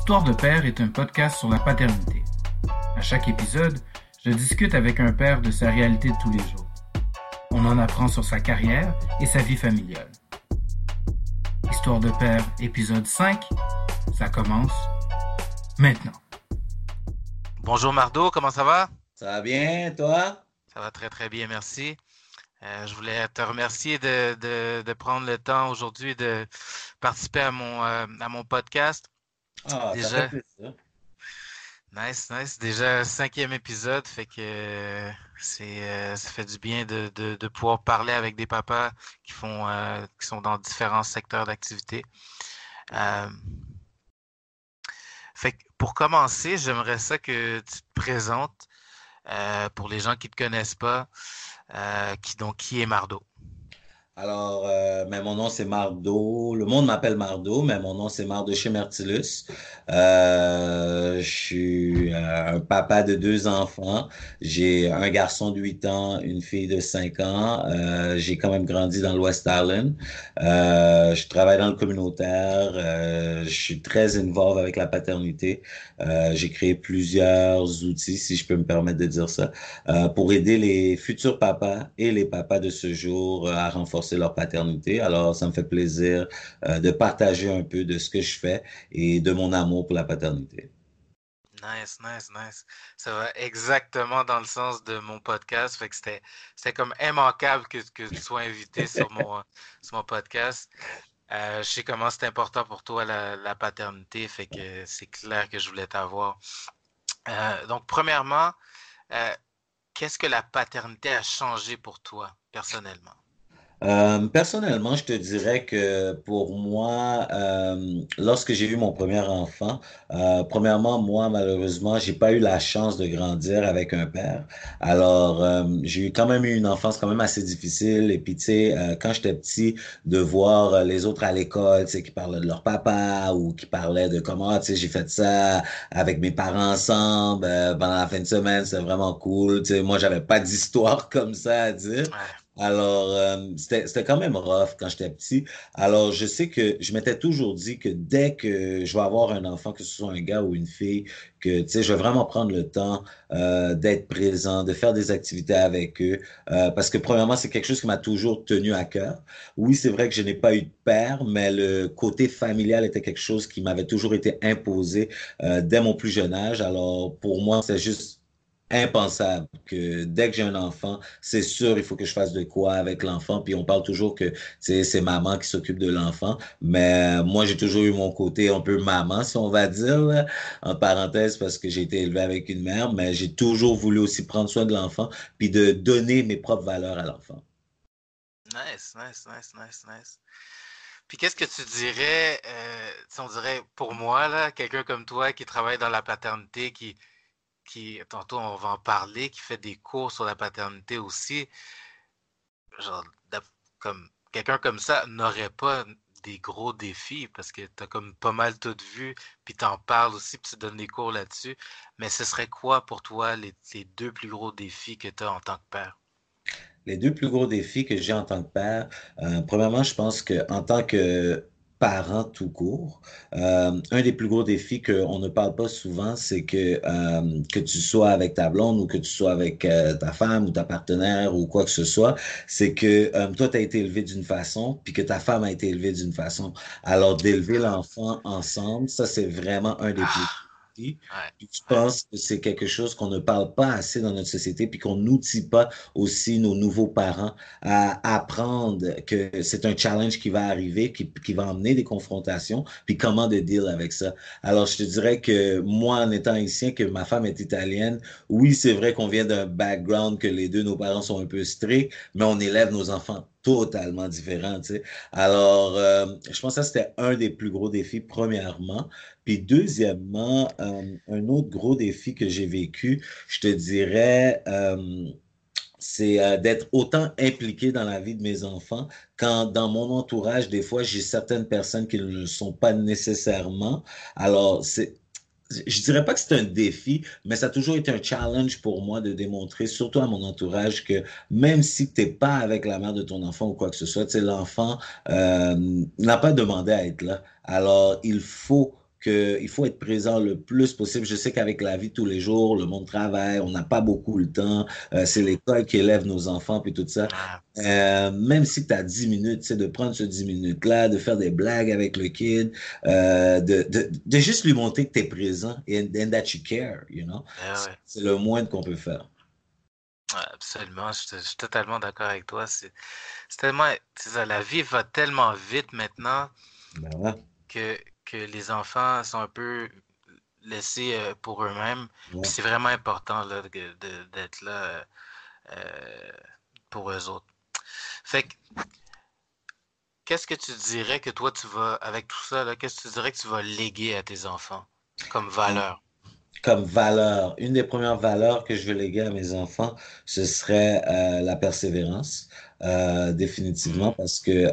Histoire de père est un podcast sur la paternité. À chaque épisode, je discute avec un père de sa réalité de tous les jours. On en apprend sur sa carrière et sa vie familiale. Histoire de père, épisode 5, ça commence maintenant. Bonjour Mardo, comment ça va? Ça va bien, toi? Ça va très très bien, merci. Euh, je voulais te remercier de, de, de prendre le temps aujourd'hui de participer à mon, euh, à mon podcast. Ah, Déjà. fait. Nice, nice. Déjà cinquième épisode, fait que euh, c'est euh, ça fait du bien de, de, de pouvoir parler avec des papas qui font euh, qui sont dans différents secteurs d'activité. Fait que pour commencer, j'aimerais ça que tu te présentes pour les gens qui ne te connaissent pas, qui donc qui est Mardo. Alors, euh, mais mon nom c'est Mardo. Le monde m'appelle Mardo, mais mon nom c'est Mardoché Mertilus. Euh, je suis euh, un papa de deux enfants. J'ai un garçon de 8 ans, une fille de 5 ans. J'ai quand même grandi dans l'Ouest Island. Je travaille dans le communautaire. Je suis très involved avec la paternité. J'ai créé plusieurs outils, si je peux me permettre de dire ça, pour aider les futurs papas et les papas de ce jour à renforcer leur paternité. Alors, ça me fait plaisir euh, de partager un peu de ce que je fais et de mon amour pour la paternité. Nice, nice, nice. Ça va exactement dans le sens de mon podcast. Fait que c'était, c'était comme immanquable que, que tu sois invité sur mon, sur mon podcast. Euh, je sais comment c'est important pour toi la, la paternité, fait que c'est clair que je voulais t'avoir. Euh, donc, premièrement, euh, qu'est-ce que la paternité a changé pour toi, personnellement? Euh, personnellement, je te dirais que pour moi, euh, lorsque j'ai eu mon premier enfant, euh, premièrement, moi, malheureusement, j'ai pas eu la chance de grandir avec un père. Alors, euh, j'ai eu quand même eu une enfance quand même assez difficile. Et puis, tu sais, euh, quand j'étais petit, de voir euh, les autres à l'école, tu sais, qui parlaient de leur papa ou qui parlaient de comment, tu sais, j'ai fait ça avec mes parents ensemble pendant la fin de semaine, c'était vraiment cool. Tu sais, moi, j'avais pas d'histoire comme ça à dire. Alors, euh, c'était, c'était quand même rough quand j'étais petit. Alors, je sais que je m'étais toujours dit que dès que je vais avoir un enfant, que ce soit un gars ou une fille, que, tu sais, je vais vraiment prendre le temps euh, d'être présent, de faire des activités avec eux. Euh, parce que, premièrement, c'est quelque chose qui m'a toujours tenu à cœur. Oui, c'est vrai que je n'ai pas eu de père, mais le côté familial était quelque chose qui m'avait toujours été imposé euh, dès mon plus jeune âge. Alors, pour moi, c'est juste impensable que dès que j'ai un enfant, c'est sûr, il faut que je fasse de quoi avec l'enfant. Puis on parle toujours que c'est maman qui s'occupe de l'enfant. Mais moi, j'ai toujours eu mon côté un peu maman, si on va dire, en parenthèse, parce que j'ai été élevé avec une mère, mais j'ai toujours voulu aussi prendre soin de l'enfant, puis de donner mes propres valeurs à l'enfant. Nice, nice, nice, nice, nice. Puis qu'est-ce que tu dirais, euh, on dirait pour moi, là, quelqu'un comme toi qui travaille dans la paternité, qui, qui, tantôt on va en parler, qui fait des cours sur la paternité aussi, genre, comme quelqu'un comme ça n'aurait pas des gros défis parce que tu as comme pas mal tout vu, puis t'en parles aussi, puis tu donnes des cours là-dessus. Mais ce serait quoi pour toi les, deux plus gros défis que tu as en tant que père? Les deux plus gros défis que j'ai en tant que père, euh, premièrement, je pense que en tant que parent tout court, euh, un des plus gros défis qu'on ne parle pas souvent, c'est que euh, que tu sois avec ta blonde ou que tu sois avec euh, ta femme ou ta partenaire ou quoi que ce soit, c'est que euh, toi, tu as été élevé d'une façon, puis que ta femme a été élevée d'une façon. Alors, d'élever l'enfant ensemble, ça, c'est vraiment un des plus Ah, Puis je pense que c'est quelque chose qu'on ne parle pas assez dans notre société, puis qu'on n'outille pas aussi nos nouveaux parents à apprendre que c'est un challenge qui va arriver, qui, qui va emmener des confrontations, puis comment de deal avec ça. Alors, je te dirais que moi, en étant haïtien, que ma femme est italienne, oui, c'est vrai qu'on vient d'un background que les deux, nos parents sont un peu stricts, mais on élève nos enfants totalement différents. Tu sais. Alors, euh, je pense que ça, c'était un des plus gros défis, premièrement. Puis deuxièmement, euh, un autre gros défi que j'ai vécu, je te dirais, euh, c'est d'être autant impliqué dans la vie de mes enfants quand dans mon entourage, des fois, j'ai certaines personnes qui ne le sont pas nécessairement. Alors, c'est je dirais pas que c'est un défi, mais ça a toujours été un challenge pour moi de démontrer, surtout à mon entourage, que même si tu n'es pas avec la mère de ton enfant ou quoi que ce soit, l'enfant euh, n'a pas demandé à être là. Alors, il faut qu'il faut être présent le plus possible. Je sais qu'avec la vie tous les jours, le monde travaille, on n'a pas beaucoup le temps. Euh, c'est l'école qui élève nos enfants, puis tout ça. Ah, euh, même si tu as 10 minutes, c'est de prendre ce 10 minutes-là, de faire des blagues avec le kid, euh, de, de, de, juste lui montrer que tu es présent et and, that you care, you know? Ah c'est le moins qu'on peut faire. absolument, je, suis totalement d'accord avec toi. C'est tellement, ça, la vie va tellement vite maintenant ben que que les enfants sont un peu laissés euh, pour eux-mêmes. C'est vraiment important d'être là euh, euh, pour eux autres. Fait que, qu'est-ce que tu dirais que toi, tu vas, avec tout ça, qu'est-ce que tu dirais que tu vas léguer à tes enfants comme valeur? Comme valeur, une des premières valeurs que je veux léguer à mes enfants, ce serait la persévérance, définitivement, mmh. parce que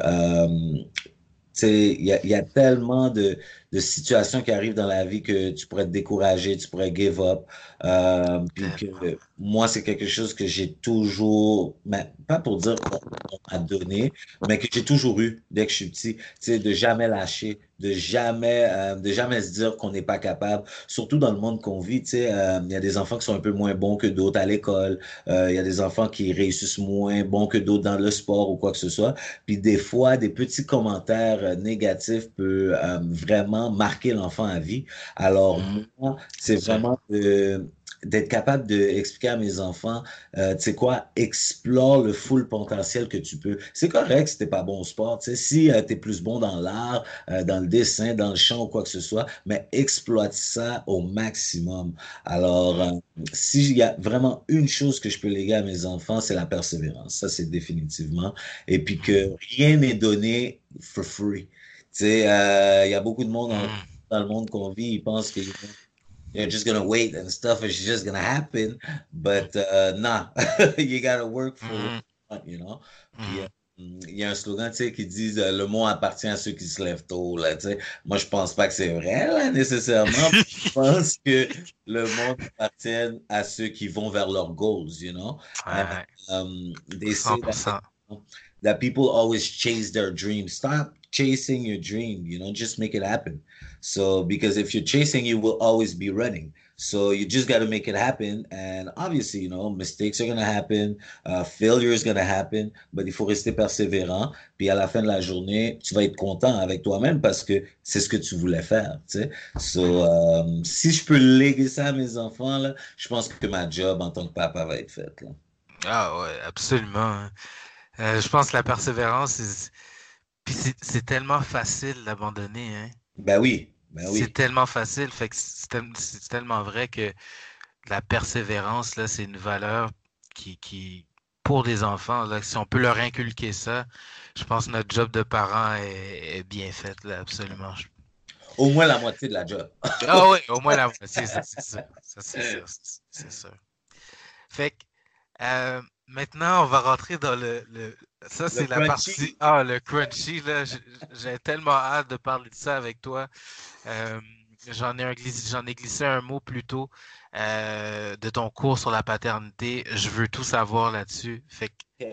il y a, y a, tellement de, de, situations qui arrivent dans la vie que tu pourrais te décourager, tu pourrais give up. Euh, puis que, moi, c'est quelque chose que j'ai toujours, mais pas pour dire qu'on m'a donné, mais que j'ai toujours eu dès que je suis petit, tu sais, de jamais lâcher, de jamais, euh, de jamais se dire qu'on n'est pas capable. Surtout dans le monde qu'on vit, tu sais, euh, il y a des enfants qui sont un peu moins bons que d'autres à l'école. Il y a des enfants qui réussissent moins bons que d'autres dans le sport ou quoi que ce soit. Puis des fois, des petits commentaires négatifs peuvent vraiment marquer l'enfant à vie. Alors mmh. moi, c'est vraiment de d'être capable d'expliquer à mes enfants, euh, tu sais quoi, explore le full potentiel que tu peux. C'est correct si t'es pas bon au sport, tu sais, si euh, tu es plus bon dans l'art, euh, dans le dessin, dans le chant ou quoi que ce soit, mais exploite ça au maximum. Alors, euh, s'il y a vraiment une chose que je peux léguer à mes enfants, c'est la persévérance. Ça, c'est définitivement. Et puis que rien n'est donné for free. Sais, il y a beaucoup de monde dans, mm. dans le monde qu'on vit, ils pensent qu'ils you're just gonna wait and stuff is just gonna happen. But uh, nah, you gotta work for mm -hmm. you know. Mm-hmm. il y a un slogan qui dit euh, le monde appartient à ceux qui se lèvent tôt. Là, Moi, je pense pas que c'est vrai là, nécessairement. je pense que le monde appartient à ceux qui vont vers leurs goals, you know. Ouais. Um, they say that, that people always chase their dreams. Stop chasing your dream, you know, just make it happen. So, because if you're chasing, you will always be running. So you just got to make it happen. And obviously, you know, mistakes are going to happen, uh, failure is going to happen, but il faut rester persévérant. Puis à la fin de la journée, tu vas être content avec toi-même parce que c'est ce que tu voulais faire, tu sais. So, um, si je peux léguer ça à mes enfants, là, je pense que ma job en tant que papa va être faite, là. Ah ouais, absolument. Hein. Euh, je pense que la persévérance, c'est tellement facile d'abandonner, hein. Ben oui, ben oui. C'est tellement facile, fait que c'est tellement vrai que la persévérance, là, c'est une valeur qui, qui, pour les enfants, là, si on peut leur inculquer ça, je pense que notre job de parent est, bien fait, là, absolument. Au moins la moitié de la job. ah oui, au moins la moitié, c'est ça. c'est ça. Fait que, euh, maintenant, on va rentrer dans le, le ça, c'est la partie. Ah, le crunchy, là. J'ai tellement hâte de parler de ça avec toi. Euh, J'en ai, ai, glissé un mot plus tôt euh, de ton cours sur la paternité. Je veux tout savoir là-dessus. Fait que,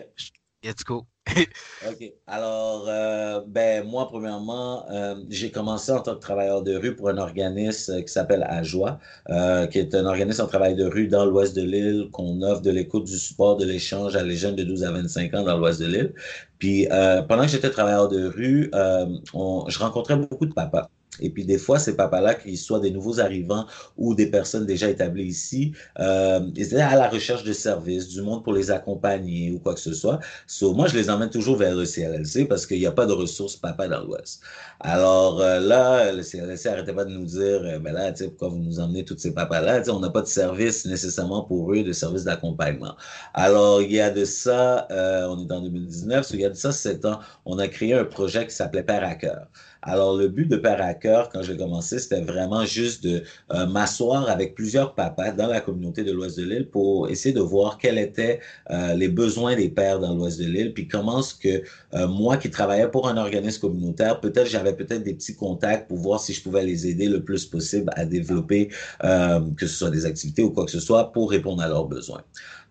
let's go. OK. Alors, euh, ben, moi, premièrement, euh, j'ai commencé en tant que travailleur de rue pour un organisme qui s'appelle Ajoie, euh, qui est un organisme en travail de rue dans l'ouest de l'île, qu'on offre de l'écoute, du support, de l'échange à les jeunes de 12 à 25 ans dans l'ouest de l'île. Puis, pendant que j'étais travailleur de rue, je rencontrais beaucoup de papas. Et puis des fois, ces papas-là, qu'ils soient des nouveaux arrivants ou des personnes déjà établies ici, euh, ils étaient à la recherche de services, du monde pour les accompagner ou quoi que ce soit. So, moi, je les emmène toujours vers le CLLC parce qu'il n'y a pas de ressources papa dans l'Ouest. Alors euh, là, le CLLC n'arrêtait pas de nous dire, euh, ben là, pourquoi vous nous emmenez tous ces papas-là? On n'a pas de service nécessairement pour eux, de service d'accompagnement. Alors, il y a de ça, euh, on est en 2019, so, il y a de ça 7 ans, on a créé un projet qui s'appelait Père à cœur. Alors, le but de Père à cœur, quand j'ai commencé, c'était vraiment juste de euh, m'asseoir avec plusieurs papas dans la communauté de l'Ouest de l'île pour essayer de voir quels étaient euh, les besoins des pères dans l'Ouest de l'île, puis comment est-ce que euh, moi qui travaillais pour un organisme communautaire, peut-être j'avais peut-être des petits contacts pour voir si je pouvais les aider le plus possible à développer, que ce soit des activités ou quoi que ce soit, pour répondre à leurs besoins.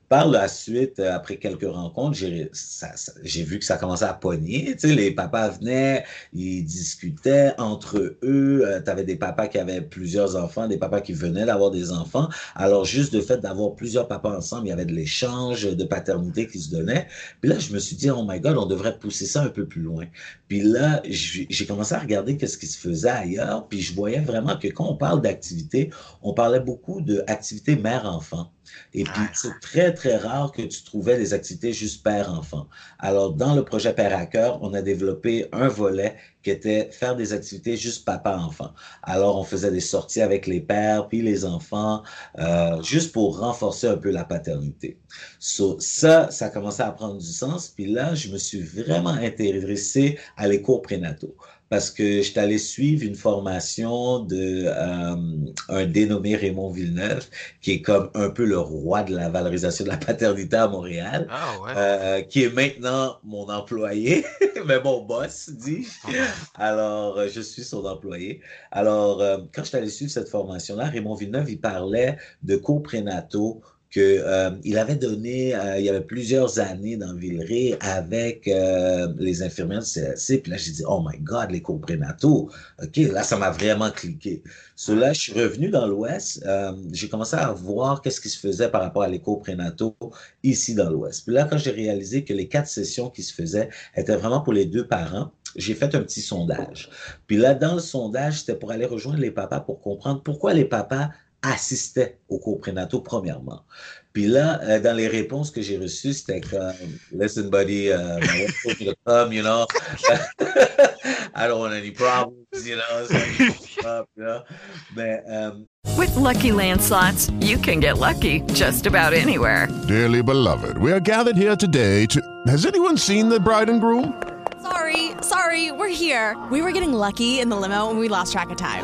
Par la suite, euh, après quelques rencontres, j'ai vu que ça commençait à pogner. Tu sais, les papas venaient, ils discutaient entre eux. Euh, tu avais des papas qui avaient plusieurs enfants, des papas qui venaient d'avoir des enfants. Alors, juste le fait d'avoir plusieurs papas ensemble, il y avait de l'échange de paternité qui se donnait. Puis là, je me suis dit, oh my God, on devrait pousser ça un peu plus loin. Puis là, j'ai commencé à regarder qu'est-ce qui se faisait ailleurs. Puis je voyais vraiment que quand on parle d'activité, on parlait beaucoup d'activité mère-enfant. Et puis, c'est très, très rare que tu trouvais des activités juste père-enfant. Alors, dans le projet Père à cœur, on a développé un volet qui était faire des activités juste papa-enfant. Alors, on faisait des sorties avec les pères puis les enfants, euh, juste pour renforcer un peu la paternité. So, ça, ça commençait à prendre du sens. Puis là, je me suis vraiment intéressé à les cours prénataux parce que je allé suivre une formation de euh, un dénommé Raymond Villeneuve, qui est comme un peu le roi de la valorisation de la paternité à Montréal, ah, ouais. euh, qui est maintenant mon employé, mais mon boss dit. Alors, euh, je suis son employé. Alors, euh, quand je suis allé suivre cette formation-là, Raymond Villeneuve, il parlait de cours qu'il euh, avait donné, euh, il y avait plusieurs années dans Villeray avec euh, les infirmières du CLC. Puis là, j'ai dit, oh my God, les cours prénataux. OK, là, ça m'a vraiment cliqué. Cela, je suis revenu dans l'Ouest. j'ai commencé à voir qu'est-ce qui se faisait par rapport à les cours prénataux ici dans l'Ouest. Puis là, quand j'ai réalisé que les quatre sessions qui se faisaient étaient vraiment pour les deux parents, j'ai fait un petit sondage. Puis là, dans le sondage, c'était pour aller rejoindre les papas pour comprendre pourquoi les papas assistait aux cours prénataux, premièrement. Puis là, euh, dans les réponses que j'ai reçues, c'était comme Listen, buddy, uh, to come, you know. I don't want any problems, you know. So, you know? But, um, With lucky landslots, you can get lucky just about anywhere. Dearly beloved, we are gathered here today to. Has anyone seen the bride and groom? Sorry, sorry, we're here. We were getting lucky in the limo and we lost track of time.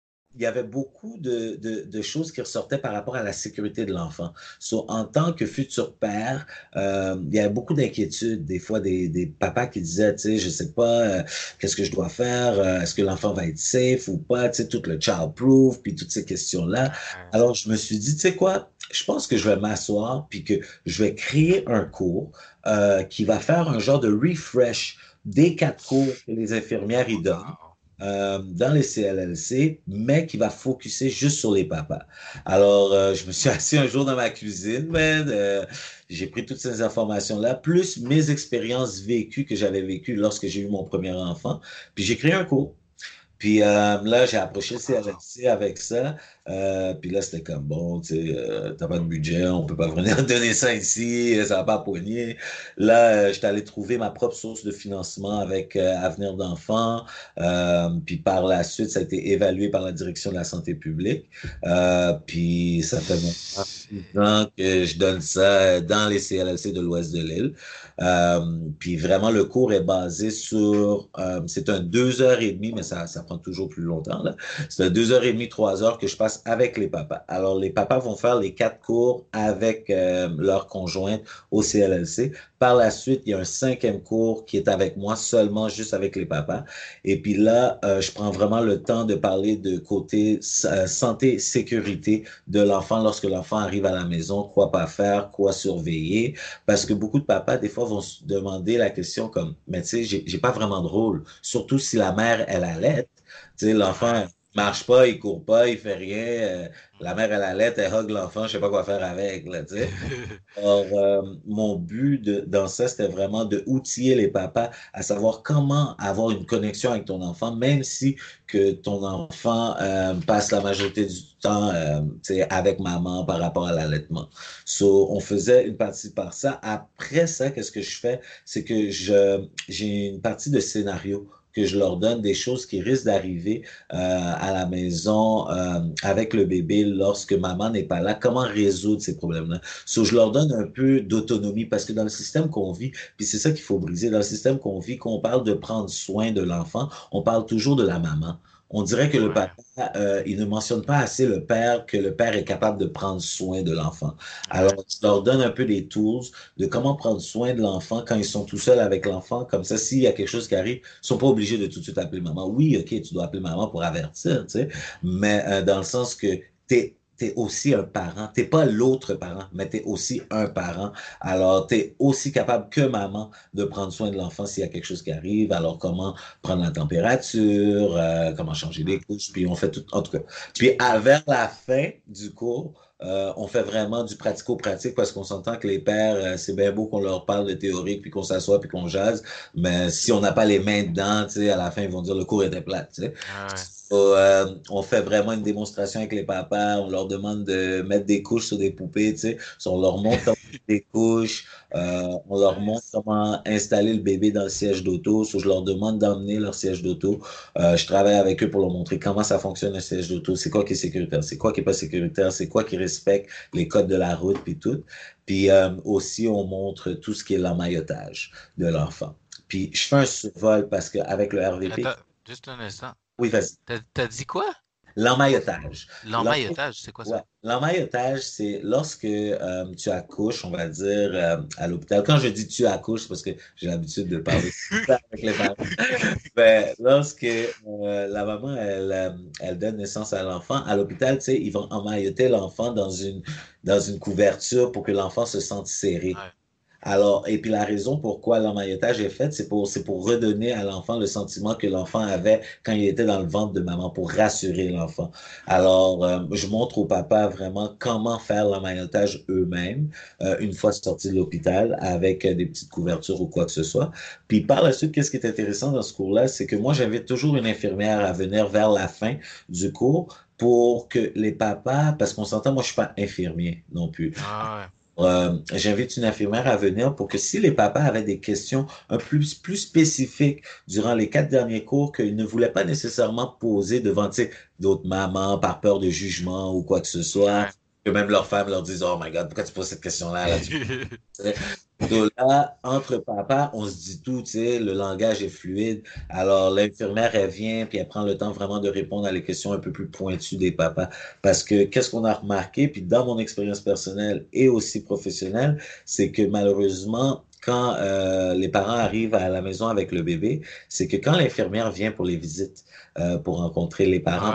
Il y avait beaucoup de, de, de, choses qui ressortaient par rapport à la sécurité de l'enfant. So, en tant que futur père, euh, il y avait beaucoup d'inquiétudes, des fois des, des, papas qui disaient, tu sais, je sais pas, euh, qu'est-ce que je dois faire, euh, est-ce que l'enfant va être safe ou pas, tu sais, tout le child proof, puis toutes ces questions-là. Alors, je me suis dit, tu sais quoi, je pense que je vais m'asseoir, puis que je vais créer un cours euh, qui va faire un genre de refresh des quatre cours que les infirmières y donnent. Euh, dans les CLLC, mais qui va focuser juste sur les papas. Alors, euh, je me suis assis un jour dans ma cuisine, mais euh, j'ai pris toutes ces informations-là, plus mes expériences vécues que j'avais vécues lorsque j'ai eu mon premier enfant, puis j'ai créé un cours. Puis là, j'ai approché le CLLC avec ça. Euh, puis là, c'était comme bon, tu sais, euh, t'as pas de budget, on peut pas venir donner ça ici, ça va pas poigner. Là, euh, j'étais allé trouver ma propre source de financement avec Avenir d'enfants. puis par la suite, ça a été évalué par la direction de la santé publique. puis ça fait maintenant que je donne ça dans les CLLC de l'ouest de l'île. puis vraiment, le cours est basé sur, c'est un deux heures et demie, mais ça, ça prend toujours plus longtemps. C'est deux heures et demie, trois heures que je passe avec les papas. Alors, les papas vont faire les quatre cours avec euh, leur conjointe au CLLC. Par la suite, il y a un cinquième cours qui est avec moi seulement, juste avec les papas. Et puis là, euh, je prends vraiment le temps de parler de côté euh, santé, sécurité de l'enfant lorsque l'enfant arrive à la maison, quoi pas faire, quoi surveiller. Parce que beaucoup de papas, des fois, vont se demander la question comme, mais tu sais, j'ai pas vraiment de rôle. Surtout si la mère, elle allait. Tu sais, l'enfant, marche pas, il court pas, il fait rien. Euh, la mère, elle allait, elle hug l'enfant, je sais pas quoi faire avec, là, tu sais. Alors, euh, mon but de, dans ça, c'était vraiment de outiller les papas à savoir comment avoir une connexion avec ton enfant, même si que ton enfant euh, passe la majorité du temps, tu sais, avec maman par rapport à l'allaitement. So, on faisait une partie par ça. Après ça, qu'est-ce que je fais? C'est que je, j'ai une partie de scénario que je leur donne des choses qui risquent d'arriver euh, à la maison euh, avec le bébé lorsque maman n'est pas là, comment résoudre ces problèmes-là? So, je leur donne un peu d'autonomie parce que dans le système qu'on vit, puis c'est ça qu'il faut briser, dans le système qu'on vit, qu'on parle de prendre soin de l'enfant, on parle toujours de la maman on dirait que le papa, euh, il ne mentionne pas assez le père, que le père est capable de prendre soin de l'enfant. Alors, je leur donne un peu des tools de comment prendre soin de l'enfant quand ils sont tout seuls avec l'enfant. Comme ça, s'il y a quelque chose qui arrive, ils sont pas obligés de tout de suite appeler maman. Oui, OK, tu dois appeler maman pour avertir, tu sais, mais euh, dans le sens que tu es tu aussi un parent. Tu pas l'autre parent, mais tu es aussi un parent. Alors, tu es aussi capable que maman de prendre soin de l'enfant s'il y a quelque chose qui arrive. Alors, comment prendre la température, euh, comment changer les couches, puis on fait tout, en tout cas. Puis, vers la fin du cours, euh, on fait vraiment du pratico-pratique parce qu'on s'entend que les pères, euh, c'est bien beau qu'on leur parle de théorie, puis qu'on s'assoit, puis qu'on jase, mais si on n'a pas les mains dedans, tu sais, à la fin, ils vont dire le cours était plat. Tu sais. Euh, on fait vraiment une démonstration avec les papas. On leur demande de mettre des couches sur des poupées. Tu sais. On leur montre des couches. Euh, on leur montre comment installer le bébé dans le siège d'auto. je leur demande d'emmener leur siège d'auto. Euh, je travaille avec eux pour leur montrer comment ça fonctionne un siège d'auto. C'est quoi qui est sécuritaire, c'est quoi qui est pas sécuritaire, c'est quoi qui respecte les codes de la route puis tout. Puis aussi, on montre tout ce qui est l'emmaillotage de l'enfant. Puis je fais un survol parce qu'avec le RVP. juste un instant. Oui, vas-y. T'as dit quoi? L'emmaillotage. L'emmaillotage, c'est quoi ça? L'emmaillotage, c'est lorsque euh, tu accouches, on va dire, euh, à l'hôpital. Quand je dis tu accouches, parce que j'ai l'habitude de parler avec les parents. ben, lorsque euh, la maman, elle, elle donne naissance à l'enfant, à l'hôpital, tu sais, ils vont emmailloter l'enfant dans une, dans une couverture pour que l'enfant se sente serré. Alors, et puis la raison pourquoi l'emmaillotage est fait, c'est pour, c'est pour redonner à l'enfant le sentiment que l'enfant avait quand il était dans le ventre de maman, pour rassurer l'enfant. Alors, euh, je montre au papa vraiment comment faire l'emmaillotage eux-mêmes, euh, une fois sorti de l'hôpital, avec des petites couvertures ou quoi que ce soit. Puis par la suite, qu'est-ce qui est intéressant dans ce cours-là, c'est que moi, j'invite toujours une infirmière à venir vers la fin du cours pour que les papas, parce qu'on s'entend, moi, je suis pas infirmier non plus. Ah ouais. Euh, j'invite une infirmière à venir pour que si les papas avaient des questions un plus, plus spécifiques durant les quatre derniers cours qu'ils ne voulaient pas nécessairement poser devant d'autres mamans par peur de jugement ou quoi que ce soit, que même leurs femmes leur disent Oh my God, pourquoi tu poses cette question-là Donc là, entre papa, on se dit tout, tu sais, le langage est fluide. Alors, l'infirmière, elle vient, puis elle prend le temps vraiment de répondre à les questions un peu plus pointues des papas. Parce que qu'est-ce qu'on a remarqué, puis dans mon expérience personnelle et aussi professionnelle, c'est que malheureusement, quand euh, les parents arrivent à la maison avec le bébé, c'est que quand l'infirmière vient pour les visites, euh, pour rencontrer les parents,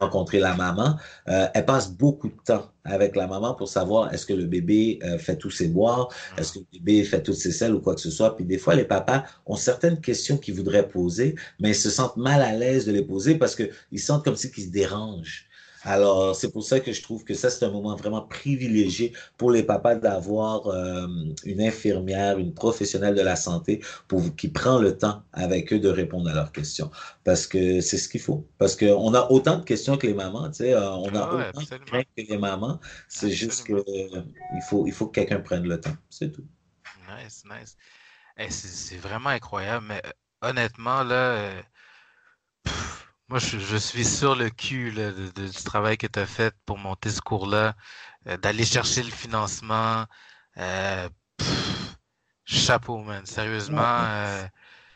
rencontrer la maman, euh, elle passe beaucoup de temps avec la maman pour savoir est-ce que le bébé euh, fait tous ses boires, est-ce que le bébé fait toutes ses selles ou quoi que ce soit. Puis des fois, les papas ont certaines questions qu'ils voudraient poser, mais ils se sentent mal à l'aise de les poser parce qu'ils sentent comme si qu'ils se dérangent. Alors, c'est pour ça que je trouve que ça, c'est un moment vraiment privilégié pour les papas d'avoir euh, une infirmière, une professionnelle de la santé pour qui prend le temps avec eux de répondre à leurs questions. Parce que c'est ce qu'il faut. Parce qu'on a autant de questions que les mamans, tu sais, euh, on a ah autant de questions que les mamans. C'est juste qu'il il faut, il faut que quelqu'un prenne le temps. C'est tout. Nice, nice. c'est vraiment incroyable, mais euh, honnêtement, là, moi, je, suis sur le cul du travail que tu as fait pour monter ce cours-là, euh, d'aller chercher le financement. Euh, chapeau, man. Sérieusement, euh,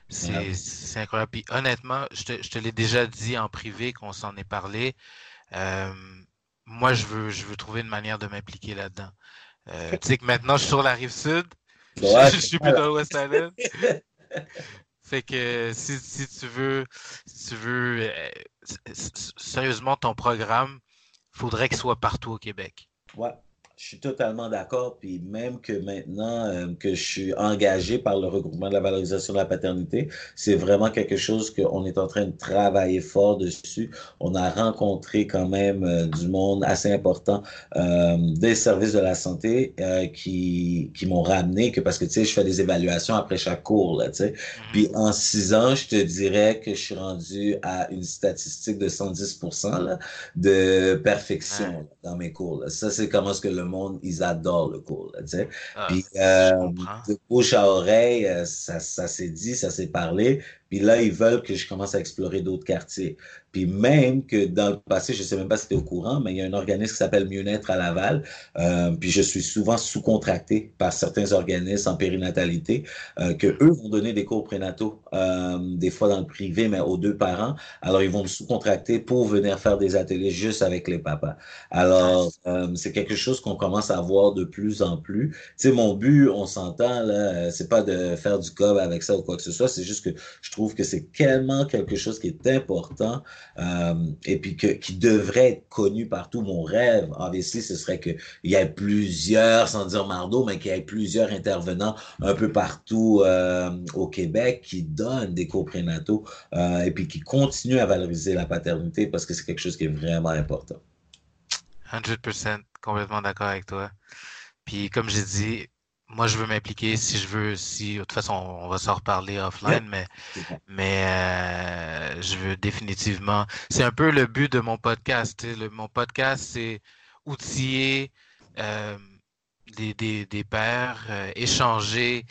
C'est incroyable. Puis honnêtement, je te, je te l'ai déjà dit en privé qu'on s'en est parlé. Euh, moi, je veux, je veux trouver une manière de m'impliquer là-dedans. Euh, tu sais que maintenant, je suis sur la rive sud. je, suis plus dans l'Ouest Island. fait que si, si, tu veux, si tu veux, euh, sérieusement, ton programme, faudrait qu'il soit partout au Québec. Je suis totalement d'accord. Puis même que maintenant euh, que je suis engagé par le regroupement de la valorisation de la paternité, c'est vraiment quelque chose qu'on est en train de travailler fort dessus. On a rencontré quand même euh, du monde assez important euh, des services de la santé qui, qui m'ont ramené que parce que tu sais, je fais des évaluations après chaque cours là, tu sais. Mm-hmm. Puis en six ans, je te dirais que je suis rendu à une statistique de 110% là, de perfection dans mes cours. Là. Ça, c'est comment est-ce que le monde, ils adorent le cours. Là, ah, Puis, euh, de bouche à oreille, euh, ça, ça s'est dit, ça s'est parlé. Puis là, ils veulent que je commence à explorer d'autres quartiers. Puis même que dans le passé, je ne sais même pas si tu es au courant, mais il y a un organisme qui s'appelle Mieux-être à Laval. Euh, puis je suis souvent sous-contracté par certains organismes en périnatalité euh, que eux vont donner des cours prénataux, euh, des fois dans le privé, mais aux deux parents. Alors, ils vont me sous-contracter pour venir faire des ateliers juste avec les papas. Alors, euh, c'est quelque chose qu'on commence à voir de plus en plus. Tu sais, mon but, on s'entend, là, c'est pas de faire du cob avec ça ou quoi que ce soit, c'est juste que je trouve que c'est tellement quelque chose qui est important euh, et puis que, qui devrait être connu partout. Mon rêve, obviously, ce serait qu'il y ait plusieurs, sans dire Mardo, mais qu'il y ait plusieurs intervenants un peu partout euh, au Québec qui donnent des cours prénataux euh, et puis qui continuent à valoriser la paternité parce que c'est quelque chose qui est vraiment important. 100%, complètement d'accord avec toi. Puis comme j'ai dit, moi, je veux m'impliquer si je veux, si, de toute façon, on va s'en reparler offline, mais, mais euh, je veux définitivement. C'est un peu le but de mon podcast. Le, mon podcast, c'est outiller euh, des, des, des pairs, euh, échanger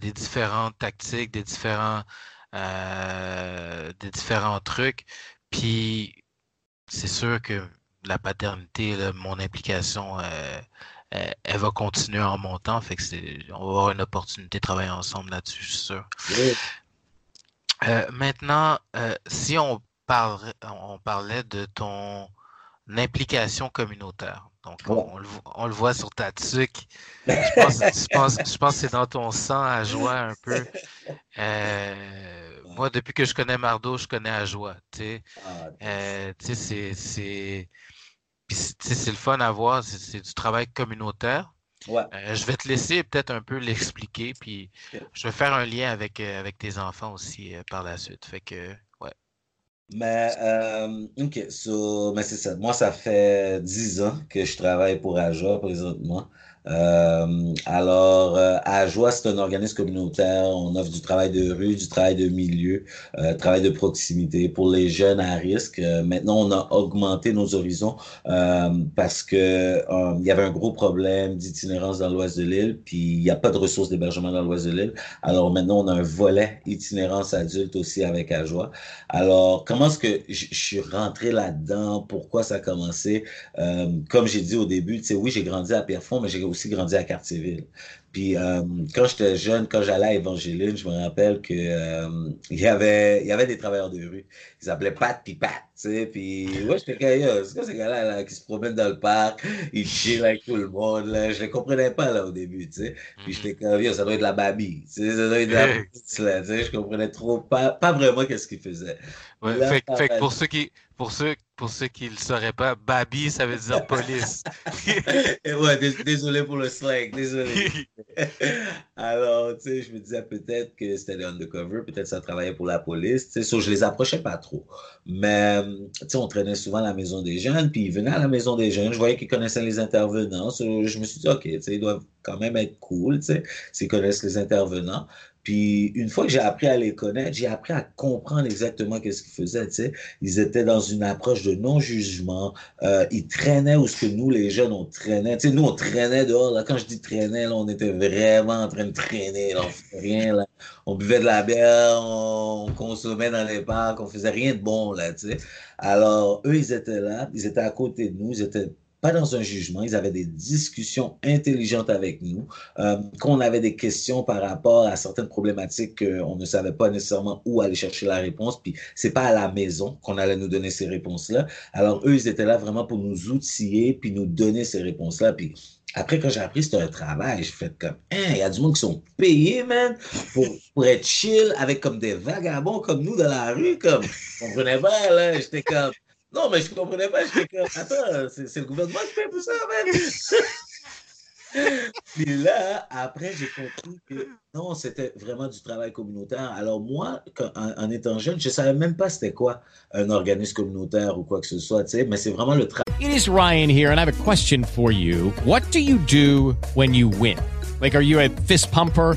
des différentes tactiques, des différents, des différents trucs. Puis, c'est sûr que la paternité, là, mon implication euh, elle va continuer en montant. Fait que c'est, on va avoir une opportunité de travailler ensemble là-dessus, je suis sûr. Euh, maintenant, euh, si on, parlait de ton implication communautaire. Donc, on, le, voit sur ta tuque. Je pense, je pense, que c'est dans ton sang à joie un peu. moi, depuis que je connais Mardo, je connais à joie. Ah, c'est c'est le fun à voir, c'est du travail communautaire. Euh, je vais te laisser peut-être un peu l'expliquer, puis je vais faire un lien avec, euh, avec tes enfants aussi euh, par la suite. Fait que, ouais. Mais, OK, so, mais c'est ça. Moi, ça fait dix ans que je travaille pour Aja présentement. Euh, alors, euh, Ajoie, c'est un organisme communautaire. On offre du travail de rue, du travail de milieu, euh, travail de proximité pour les jeunes à risque. Euh, maintenant, on a augmenté nos horizons euh, parce que il y avait un gros problème d'itinérance dans l'ouest de l'île, puis il n'y a pas de ressources d'hébergement dans l'ouest de l'île. Alors maintenant, on a un volet itinérance adulte aussi avec Ajoie. Alors, comment est-ce que je suis rentré là-dedans? Pourquoi ça a commencé? comme j'ai dit au début, tu sais, oui, j'ai grandi à Pierrefonds, mais j'ai aussi grandi à Cartierville. Puis euh, quand j'étais jeune, quand j'allais à Évangéline, je me rappelle que euh, il y avait il y avait des travailleurs de rue. Ils s'appelaient Pat puis Pat, tu sais. Puis ouais, j'étais comme c'est quoi ces gars-là là, qui se promènent dans le parc, ils chillent avec tout le monde là? Je les comprenais pas là au début, tu sais. Puis j'étais comme yo, ça doit être la babie, tu sais, ça doit être la petite là, tu sais. Je comprenais trop pas pas vraiment qu'est-ce qu'ils faisaient. Ouais, fait, fait pour ceux qui pour ceux pour ceux qui ne le sauraient pas, Babi, ça veut dire police. Et ouais, désolé pour le slang, désolé. Alors, tu sais, je me disais peut-être que c'était des undercover, peut-être ça travaillait pour la police, tu sais, je les approchais pas trop. Mais, tu sais, on traînait souvent à la maison des jeunes, puis ils venaient à la maison des jeunes, je voyais qu'ils connaissaient les intervenants, je me suis dit, OK, tu sais, ils doivent quand même être cool, tu sais, s'ils connaissent les intervenants. Puis une fois que j'ai appris à les connaître, j'ai appris à comprendre exactement qu'est-ce qu'ils faisaient. Tu sais. Ils étaient dans une approche de non-jugement. Euh, ils traînaient où ce que nous, les jeunes, on traînait. Tu sais, nous, on traînait dehors. Là. Quand je dis traîner, là, on était vraiment en train de traîner. Là. On faisait rien. Là. On buvait de la bière, on consommait dans les parcs, on faisait rien de bon. Là, tu sais. Alors, eux, ils étaient là. Ils étaient à côté de nous. Ils étaient pas dans un jugement, ils avaient des discussions intelligentes avec nous. Euh, quand on avait des questions par rapport à certaines problématiques qu'on ne savait pas nécessairement où aller chercher la réponse, puis c'est pas à la maison qu'on allait nous donner ces réponses-là. Alors eux, ils étaient là vraiment pour nous outiller, puis nous donner ces réponses-là. Puis après, quand j'ai appris c'était un travail, j'ai fait comme, hein, il y a du monde qui sont payés, man, pour, pour être chill avec comme des vagabonds comme nous dans la rue, comme, on comprenait pas, là, j'étais comme, non, mais je comprenais pas. J'étais comme, attends, c'est le gouvernement qui fait tout ça, man. Puis là, après, j'ai compris que non, c'était vraiment du travail communautaire. Alors moi, quand, en, en, étant jeune, je savais même pas c'était quoi un organisme communautaire ou quoi que ce soit, tu sais, mais c'est vraiment le travail. It is Ryan here, and I have a question for you. What do you do when you win? Like, are you a fist pumper?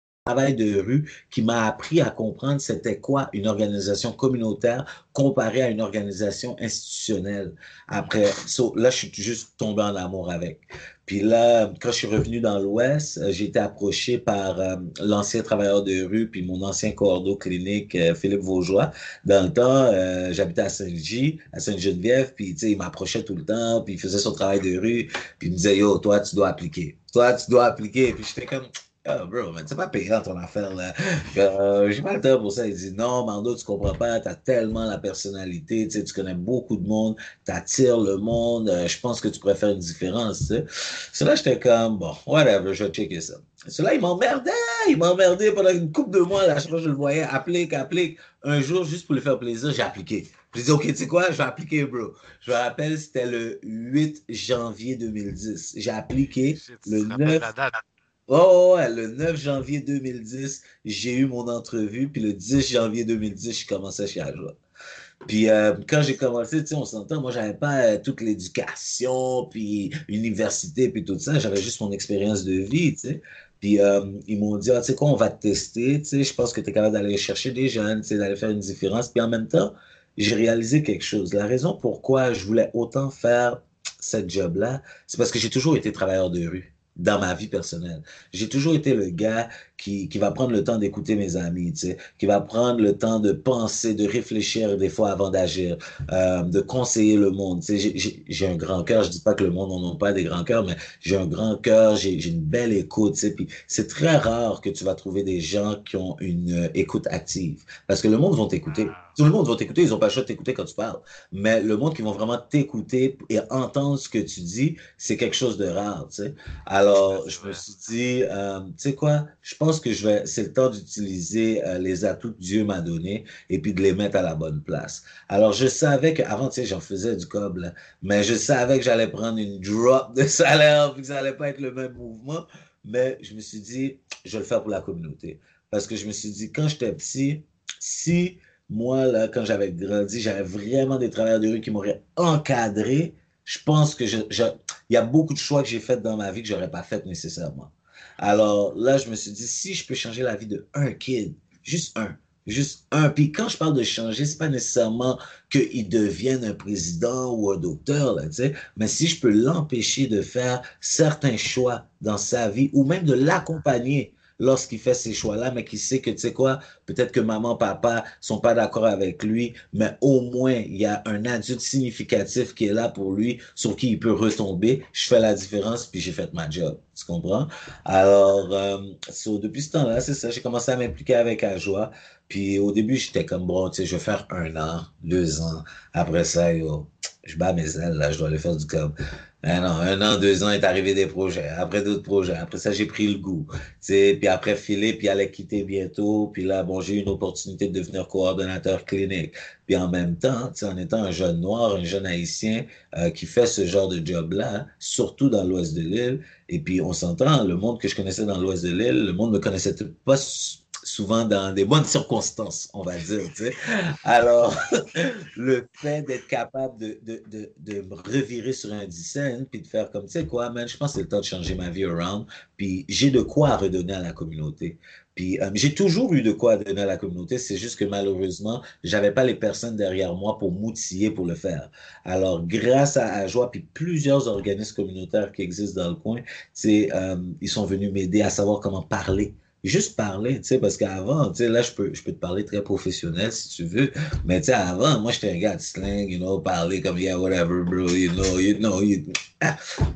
Travail de rue qui m'a appris à comprendre c'était quoi une organisation communautaire comparée à une organisation institutionnelle. Après, là, je suis juste tombé en amour avec. Puis là, quand je suis revenu dans l'Ouest, j'ai été approché par euh, l'ancien travailleur de rue, puis mon ancien cordeau clinique, euh, Philippe Vaugeois. Dans le temps, euh, j'habitais à Saint-Gy, à Sainte-Geneviève, puis il m'approchait tout le temps, puis il faisait son travail de rue, puis il me disait, yo, toi, tu dois appliquer. Toi, tu dois appliquer. Puis j'étais comme, ah, bro, mais c'est pas payant ton affaire, là. Euh, J'ai pas le temps pour ça. Il dit, non, Mando, tu comprends pas, t'as tellement la personnalité, tu sais, tu connais beaucoup de monde, t'attires le monde, euh, je pense que tu pourrais faire une différence, tu sais. Cela, j'étais comme, bon, whatever, je vais checker ça. Cela, il m'emmerdait, il m'emmerdait pendant une couple de mois, là, chaque fois je le voyais, applique, applique. Un jour, juste pour lui faire plaisir, j'ai appliqué. J'ai dit, OK, tu sais quoi, je vais appliquer, bro. Je me rappelle, c'était le 8 janvier 2010. J'ai appliqué le 9... Oh, ouais, le 9 janvier 2010, j'ai eu mon entrevue, puis le 10 janvier 2010, je commençais chez Ajoie. Puis euh, quand j'ai commencé, tu sais, on s'entend, moi, j'avais pas euh, toute l'éducation, puis université, puis tout ça, j'avais juste mon expérience de vie, tu sais. Puis euh, ils m'ont dit, ah, tu sais quoi, on va te tester, je pense que tu es capable d'aller chercher des jeunes, d'aller faire une différence. Puis en même temps, j'ai réalisé quelque chose. La raison pourquoi je voulais autant faire cette job-là, c'est parce que j'ai toujours été travailleur de rue dans ma vie personnelle. J'ai toujours été le gars qui, qui va prendre le temps d'écouter mes amis, tu sais, qui va prendre le temps de penser, de réfléchir des fois avant d'agir, euh, de conseiller le monde. Tu sais, j'ai un grand cœur. Je dis pas que le monde n'en a pas des grands cœurs, mais j'ai un grand cœur, j'ai une belle écoute. Tu sais, puis c'est très rare que tu vas trouver des gens qui ont une écoute active, parce que le monde va t'écouter. Tout le monde va t'écouter, ils ont pas le choix de t'écouter quand tu parles. Mais le monde qui vont vraiment t'écouter et entendre ce que tu dis, c'est quelque chose de rare, tu sais. Alors, je me suis dit, euh, tu sais quoi, je pense que je vais, c'est le temps d'utiliser euh, les atouts que Dieu m'a donnés et puis de les mettre à la bonne place. Alors, je savais qu'avant, tu sais, j'en faisais du cob, là, mais je savais que j'allais prendre une drop de salaire puis que ça allait pas être le même mouvement. Mais je me suis dit, je vais le faire pour la communauté. Parce que je me suis dit, quand j'étais petit, si moi, là, quand j'avais grandi, j'avais vraiment des travailleurs de rue qui m'auraient encadré. Je pense que je, il y a beaucoup de choix que j'ai fait dans ma vie que j'aurais pas fait nécessairement. Alors là, je me suis dit, si je peux changer la vie de un kid, juste un, juste un. Puis quand je parle de changer, c'est pas nécessairement qu'il devienne un président ou un docteur, là, mais si je peux l'empêcher de faire certains choix dans sa vie ou même de l'accompagner lorsqu'il fait ces choix-là, mais qui sait que, tu sais quoi, peut-être que maman, papa sont pas d'accord avec lui, mais au moins, il y a un adulte significatif qui est là pour lui, sur qui il peut retomber. Je fais la différence, puis j'ai fait ma job. Tu comprends? Alors, euh, depuis ce temps-là, c'est ça, j'ai commencé à m'impliquer avec Ajoie. Puis au début, j'étais comme, bon, tu sais, je vais faire un an, deux ans. Après ça, yo, je bats mes ailes, là, je dois aller faire du club. Ben non, un an, deux ans est arrivé des projets, après d'autres projets. Après ça, j'ai pris le goût. sais, puis après, Philippe, il allait quitter bientôt. Puis là, bon, j'ai eu une opportunité de devenir coordonnateur clinique. Puis en même temps, en étant un jeune noir, un jeune haïtien euh, qui fait ce genre de job-là, surtout dans l'ouest de l'île. Et puis, on s'entend, le monde que je connaissais dans l'ouest de l'île, le monde me connaissait pas souvent dans des bonnes circonstances, on va dire. Alors, le fait d'être capable de, de, de, de, me revirer sur un dissent, puis de faire comme, tu sais quoi, man, je pense que c'est le temps de changer ma vie around, puis j'ai de quoi redonner à la communauté. Puis euh, j'ai toujours eu de quoi donner à la communauté, c'est juste que malheureusement, j'avais pas les personnes derrière moi pour m'outiller pour le faire. Alors, grâce à, à Joie, puis plusieurs organismes communautaires qui existent dans le coin, euh, ils sont venus m'aider à savoir comment parler juste parler, tu sais, parce qu'avant, tu sais, là, je peux, je peux te parler très professionnel si tu veux, mais tu sais, avant, moi, j'étais un gars de slang, you know, parler comme, yeah, whatever, bro, you know, you know, you...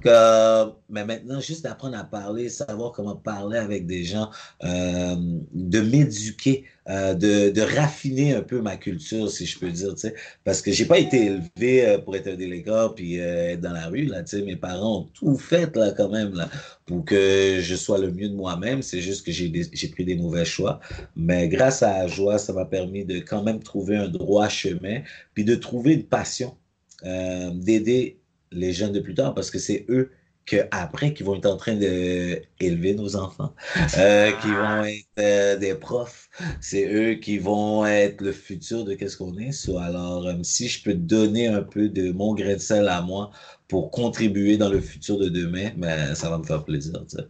que, mais maintenant, juste d'apprendre à parler, savoir comment parler avec des gens, euh, de m'éduquer, euh, de, de, raffiner un peu ma culture, si je peux dire, tu sais, parce que j'ai pas été élevé euh, pour être un délégué puis être dans la rue, là, tu sais, mes parents ont tout fait, là, quand même, là, pour que je sois le mieux de moi-même, c'est juste que j'ai pris des mauvais choix, mais grâce à la joie, ça m'a permis de quand même trouver un droit chemin, puis de trouver une passion, d'aider les jeunes de plus tard, parce que c'est eux qu'après, qui vont être en train d'élever nos enfants, euh, qui vont être euh, des profs. C'est eux qui vont être le futur de qu'est-ce qu'on est. So, alors, euh, si je peux donner un peu de mon grain de sel à moi pour contribuer dans le futur de demain, ben, ça va me faire plaisir. Tu sais.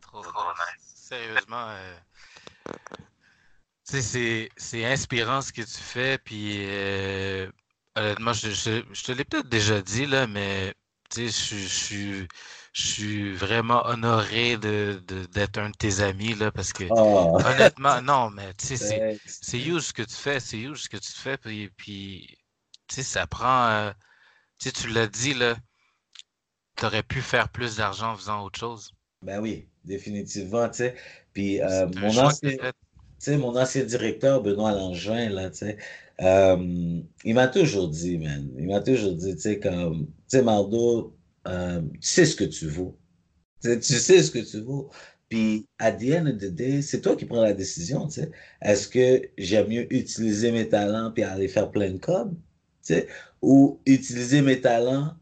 Trop, trop nice. Sérieusement, c'est inspirant ce que tu fais. Puis, honnêtement, je, je, je te l'ai peut-être déjà dit, là, mais je, suis vraiment honoré de, d'être un de tes amis, là, parce que oh. honnêtement, non, mais tu sais, c'est, c'est huge ce que tu fais, c'est huge ce que tu fais, puis, puis tu sais, ça prend, euh, tu sais, tu l'as dit, là, tu aurais pu faire plus d'argent en faisant autre chose. Ben oui, définitivement, tu sais. Puis euh, mon, ancien, mon ancien directeur, Benoît Langevin, là, tu sais, euh, il m'a toujours dit, man, il m'a toujours dit, tu sais, comme, tu sais, Mardo, euh, tu sais ce que tu vaux. Tu sais ce que tu vaux. Puis, à the end of the day, c'est toi qui prends la décision, tu sais. Est-ce que j'aime mieux utiliser mes talents puis aller faire plein de codes, tu sais, ou utiliser mes talents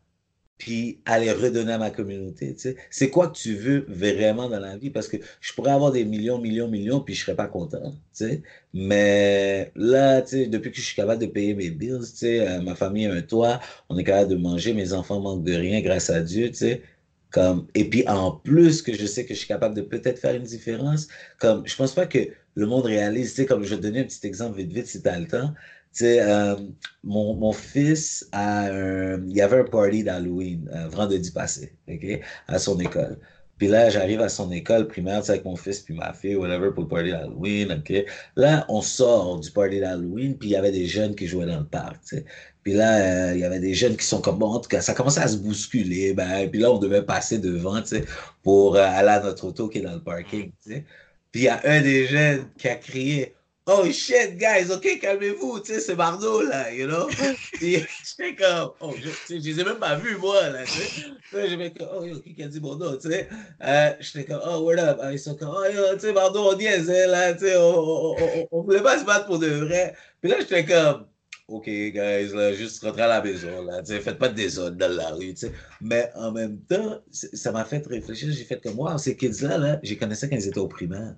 puis aller redonner à ma communauté. Tu sais. C'est quoi que tu veux vraiment dans la vie? Parce que je pourrais avoir des millions, millions, millions, puis je serais pas content. Tu sais. Mais là, tu sais, depuis que je suis capable de payer mes bills, tu sais, euh, ma famille a un toit, on est capable de manger, mes enfants manquent de rien grâce à Dieu, tu sais. Comme, et puis en plus que je sais que je suis capable de peut-être faire une différence, comme je pense pas que le monde réalise, tu sais, comme je vais te donner un petit exemple vite vite si tu as le temps. Tu euh, mon, mon, fils, a il y avait un party d'Halloween euh, vendredi passé, OK, à son école. Puis là, j'arrive à son école primaire, tu sais, avec mon fils puis ma fille, whatever, pour le party d'Halloween, OK. Là, on sort du party d'Halloween, puis il y avait des jeunes qui jouaient dans le parc, tu sais. Puis là, euh, il y avait des jeunes qui sont comme, bon, en tout cas, ça commençait à se bousculer, ben, puis là, on devait passer devant, tu sais, pour aller à notre auto qui est dans le parking, tu sais. Puis il y a un des jeunes qui a crié, oh shit, guys, ok, calmez-vous, tu sais, c'est Mardo, là, you know? Puis j'étais comme, oh, je, je les ai même pas vus, moi, là, tu sais. J'étais comme, oh, yo, qui a dit nom, tu sais? Euh, j'étais comme, oh, what up? ils sont comme, oh, yo, tu sais, Mardo, on niaise, là, tu sais, on, on, on, on, voulait pas se battre pour de vrai. Puis là, j'étais comme, OK, guys, là, juste rentrer à la maison, là, tu sais, faites pas de désordre dans la rue, tu sais. Mais en même temps, ça m'a fait réfléchir, j'ai fait comme, wow, ces kids-là, là, j'ai connaissais quand ils étaient au primaire.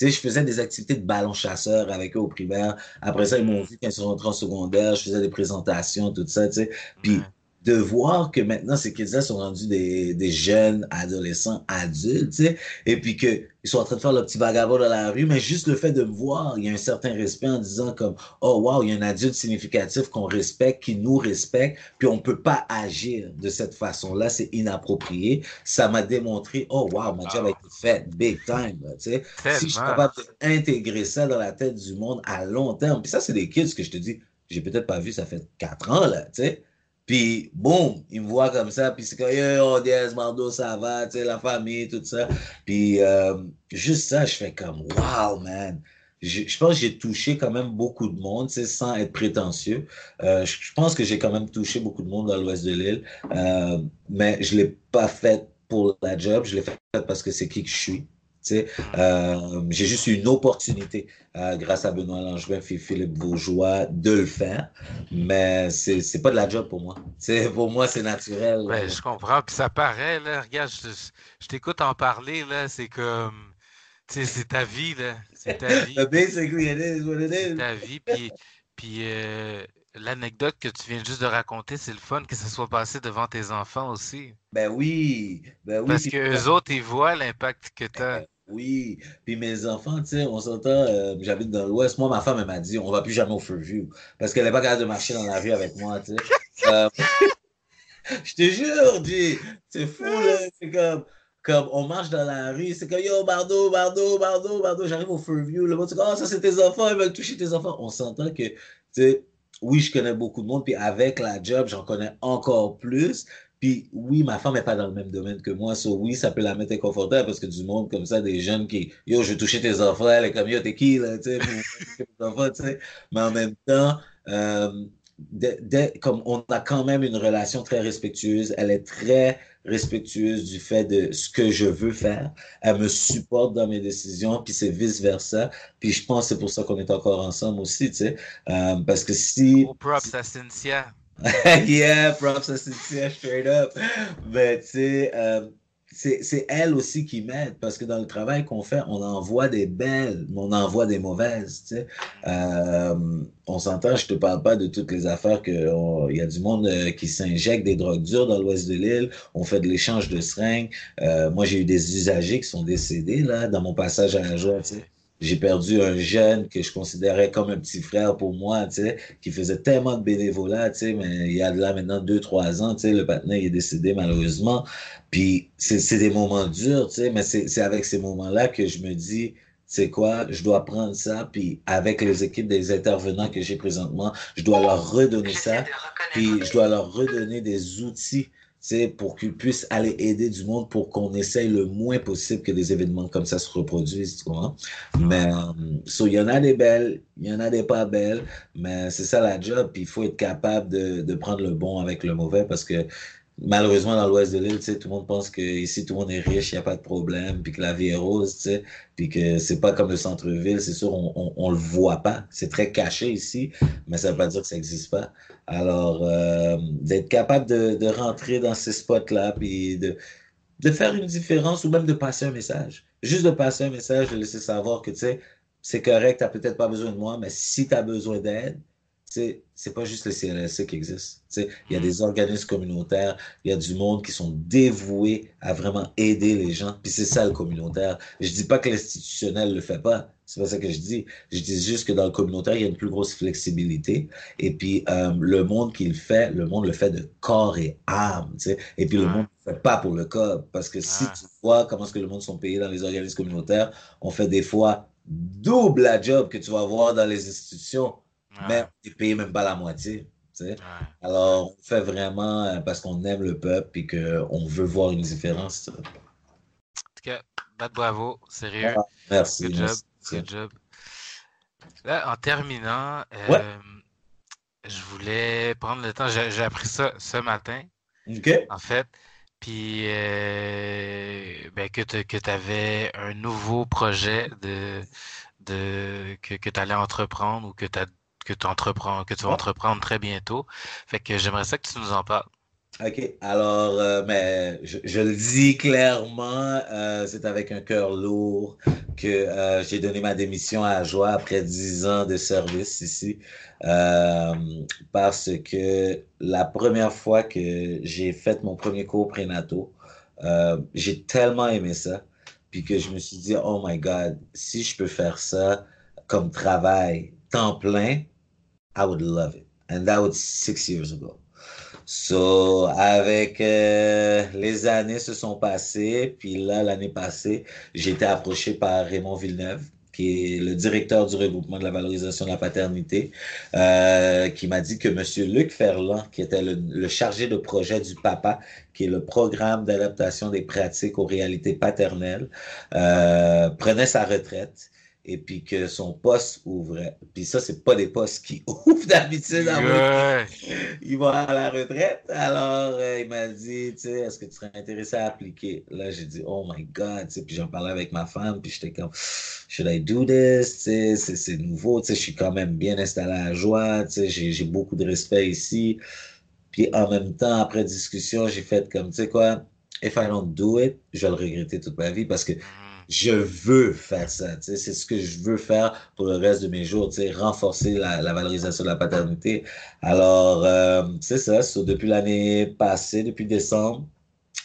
Sais, je faisais des activités de ballon chasseur avec eux au primaire. Après ça, ils m'ont vu quand ils sont rentrés en secondaire. Je faisais des présentations, tout ça, tu sais. Puis de voir que maintenant, ces kids-là sont rendus des, des, jeunes adolescents adultes, tu sais, et puis qu'ils sont en train de faire le petit vagabond dans la rue, mais juste le fait de me voir, il y a un certain respect en disant comme, oh wow, il y a un adulte significatif qu'on respecte, qui nous respecte, puis on peut pas agir de cette façon-là, c'est inapproprié. Ça m'a démontré, oh wow, mon job a été fait big time, tu sais. Si je suis capable d'intégrer ça dans la tête du monde à long terme, puis ça, c'est des kids que je te dis, j'ai peut-être pas vu, ça fait quatre ans, là, tu sais. Puis, boum, il me voit comme ça, puis c'est comme, oh, Diaz, Mardo, ça va, tu sais, la famille, tout ça. Puis, euh, juste ça, je fais comme, wow, man. je pense que j'ai touché quand même beaucoup de monde, sans être prétentieux. Euh, je pense que j'ai quand même touché beaucoup de monde dans l'ouest de l'île, euh, mais je l'ai pas fait pour la job, je l'ai fait parce que c'est qui que je suis. Euh, j'ai juste eu une opportunité euh, grâce à Benoît Langevin et Philippe Vaugeois de le faire, mais c'est, c'est pas de la job pour moi. Pour moi, c'est naturel. Ouais, je comprends, puis ça paraît, là, regarde, je, je t'écoute en parler, là, c'est comme, c'est ta vie, là, c'est ta vie. Basically, it is what it is. C'est ta vie, puis, puis euh, l'anecdote que tu viens juste de raconter, c'est le fun que ça soit passé devant tes enfants aussi. Ben oui, ben oui. Parce que eux autres, ils voient l'impact que tu as. Ben oui, puis mes enfants, tu sais, on s'entend, euh, j'habite dans l'Ouest. Moi, ma femme, elle m'a dit, on va plus jamais au Fairview parce qu'elle n'est pas capable de marcher dans la rue avec moi, tu sais. Euh, je te jure, c'est fou, là. C'est comme, comme on marche dans la rue, c'est comme yo, Bardo, Bardo, Bardo, Bardo, j'arrive au Fairview. Le monde dit, oh, ça, c'est tes enfants, ils veulent toucher tes enfants. On s'entend que, tu sais, oui, je connais beaucoup de monde, puis avec la job, j'en connais encore plus. Puis oui, ma femme n'est pas dans le même domaine que moi, so oui, ça peut la mettre inconfortable parce que du monde comme ça, des jeunes qui, yo, je vais toucher tes enfants, elle est comme, yo, t'es qui, là, tu sais, mais en même temps, euh, comme on a quand même une relation très respectueuse, elle est très respectueuse du fait de ce que je veux faire. Elle me supporte dans mes décisions, puis c'est vice-versa. Puis je pense que c'est pour ça qu'on est encore ensemble aussi, tu sais. Euh, parce que si... Oh, props à Cynthia. yeah, props à Cynthia, straight up. Mais tu sais... Euh, c'est elle aussi qui m'aide parce que dans le travail qu'on fait, on envoie des belles, mais on envoie des mauvaises. Tu sais. euh, on s'entend, je te parle pas de toutes les affaires que il y a du monde euh, qui s'injecte des drogues dures dans l'ouest de l'île. On fait de l'échange de seringues. Euh, moi, j'ai eu des usagers qui sont décédés là dans mon passage à la joie. J'ai perdu un jeune que je considérais comme un petit frère pour moi, tu sais, qui faisait tellement de bénévolat, tu sais, mais il y a de là maintenant deux, trois ans, tu sais, le patin est décédé malheureusement. Puis c'est des moments durs, tu sais, mais c'est avec ces moments-là que je me dis, c'est quoi, je dois prendre ça, puis avec les équipes des intervenants que j'ai présentement, je dois leur redonner ça, puis je dois leur redonner des outils pour qu'ils puissent aller aider du monde pour qu'on essaye le moins possible que des événements comme ça se reproduisent, tu. Mais, euh, il y en a des belles, il y en a des pas belles, mais c'est ça la job, puis il faut être capable de, de prendre le bon avec le mauvais parce que malheureusement, dans l'ouest de l'île, tout le monde pense que ici tout le monde est riche, il n'y a pas de problème, puis que la vie est rose, puis que c'est pas comme le centre-ville, c'est sûr, on, on, le voit pas. C'est très caché ici, mais ça veut pas dire que ça n'existe pas. Alors, euh, d'être capable de, rentrer dans ces spots-là, puis de, de faire une différence ou même de passer un message. Juste de passer un message, de laisser savoir que, tu sais, c'est correct, tu n'as peut-être pas besoin de moi, mais si tu as besoin d'aide, c'est pas juste le CLSC qui existe. Il y a des organismes communautaires, il y a du monde qui sont dévoués à vraiment aider les gens. Puis c'est ça le communautaire. Je dis pas que l'institutionnel le fait pas. C'est pas ça que je dis. Je dis juste que dans le communautaire, il y a une plus grosse flexibilité. Et puis, euh, le monde qui le fait, le monde le fait de corps et âme. sais. Et puis, le monde ne le fait pas pour le corps. Parce que si tu vois comment est-ce que le monde sont payés dans les organismes communautaires, on fait des fois double la job que tu vas voir dans les institutions. Mais tu payes même pas la moitié. Alors, on fait vraiment euh, parce qu'on aime le peuple et qu'on veut voir une différence. En tout cas, bravo, sérieux. Ah, merci. Good job. Good job. Là, en terminant, euh, je voulais prendre le temps. J'ai appris ça ce matin. En fait. Puis euh, ben, que tu avais un nouveau projet de, de que, que tu allais entreprendre ou que tu as que tu entreprends, que tu vas entreprendre très bientôt. Fait que j'aimerais ça que tu nous en parles. OK. Alors, euh, mais je, le dis clairement, euh, c'est avec un cœur lourd que euh, j'ai donné ma démission à Joie après dix ans de service ici. parce que la première fois que j'ai fait mon premier cours prénato, j'ai tellement aimé ça. Puis que je me suis dit, oh my God, si je peux faire ça comme travail, temps plein, I would love it. And that was six years ago. So, avec euh, les années se sont passées, puis là, l'année passée, j'ai été approché par Raymond Villeneuve, qui est le directeur du regroupement de la valorisation de la paternité, euh, qui m'a dit que M. Luc Ferland, qui était le, chargé de projet du PAPA, qui est le programme d'adaptation des pratiques aux réalités paternelles, euh, prenait sa retraite et puis que son poste ouvrait. Puis ça, c'est pas des postes qui ouvrent d'habitude. Ouais. Il va à la retraite. Alors, euh, il m'a dit, tu sais, est-ce que tu serais intéressé à appliquer? Là, j'ai dit, oh my God, tu sais, puis j'en parlais avec ma femme, puis j'étais comme, should I do this? Tu sais, c'est- nouveau, tu sais, je suis quand même bien installé à Joie, tu sais, j'ai j'ai beaucoup de respect ici. Puis en même temps, après discussion, j'ai fait comme, tu sais quoi, if I don't do it, je vais le regretter toute ma vie parce que je veux faire ça, c'est ce que je veux faire pour le reste de mes jours, renforcer la, la valorisation de la paternité. Alors, euh, c'est ça, depuis l'année passée, depuis décembre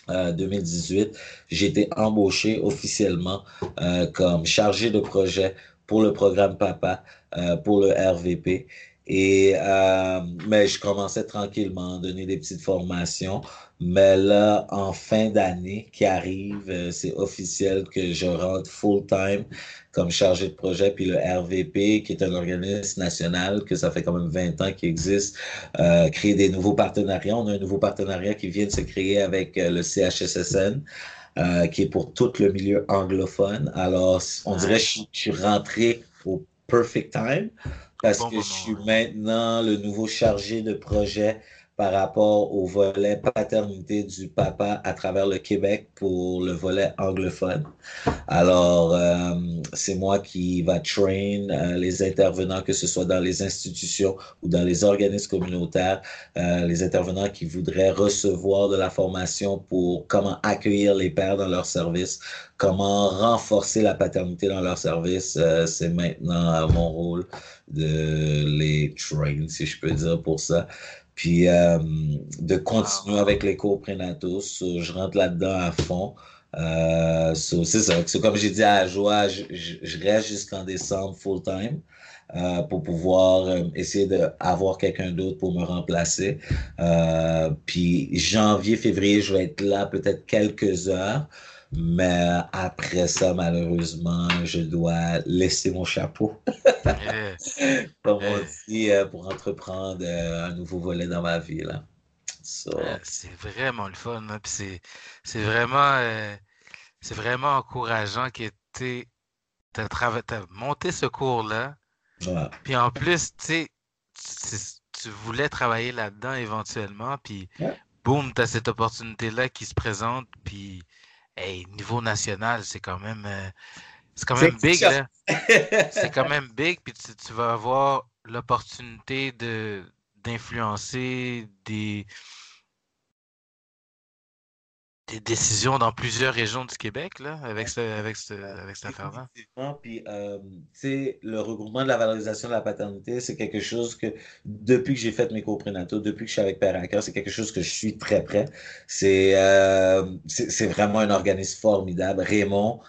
euh, 2018, j'ai été embauché officiellement euh, comme chargé de projet pour le programme Papa, euh, pour le RVP. Et, euh, mais je commençais tranquillement à donner des petites formations. Mais là, en fin d'année qui arrive, euh, c'est officiel que je rentre full-time comme chargé de projet. Puis le RVP, qui est un organisme national, que ça fait quand même 20 ans qu'il existe, euh, créer des nouveaux partenariats. On a un nouveau partenariat qui vient de se créer avec euh, le CHSSN. euh, qui est pour tout le milieu anglophone. Alors, on dirait que je, je suis rentré au perfect time parce Bon que moment, je suis maintenant le nouveau chargé de projet par rapport au volet paternité du papa à travers le Québec pour le volet anglophone. Alors, euh, c'est moi qui va train euh, les intervenants, que ce soit dans les institutions ou dans les organismes communautaires, euh, les intervenants qui voudraient recevoir de la formation pour comment accueillir les pères dans leur service, comment renforcer la paternité dans leur service. Euh, c'est maintenant mon rôle de les train, si je peux dire, pour ça. Puis euh, de continuer avec les cours prénataux. So, je rentre là-dedans à fond. Euh, so, c'est ça. So, comme j'ai dit à Joie, je, je, je reste jusqu'en décembre full-time euh, pour pouvoir euh, essayer d'avoir quelqu'un d'autre pour me remplacer. Euh, puis janvier, février, je vais être là peut-être quelques heures. Mais après ça, malheureusement, je dois laisser mon chapeau. Comme on dit, euh, pour entreprendre euh, un nouveau volet dans ma vie. So, C'est vraiment le fun, hein, c'est vraiment euh, vraiment encourageant que tu as, monté ce cours-là. ouais. Puis en plus, tu sais, tu tu voulais travailler là-dedans éventuellement, puis Ouais. boum, tu as cette opportunité-là qui se présente, puis hey, niveau national, c'est quand même euh, c'est quand même big. C'est quand même big, puis tu, tu vas avoir l'opportunité de d'influencer des des décisions dans plusieurs régions du Québec, là, avec ce, avec ce, avec cette affaire-là? Puis, euh, tu sais, le regroupement de la valorisation de la paternité, c'est quelque chose que, depuis que j'ai fait mes cours prénataux, depuis que je suis avec Père c'est quelque chose que je suis très près. C'est euh, c'est vraiment un organisme formidable. Raymond,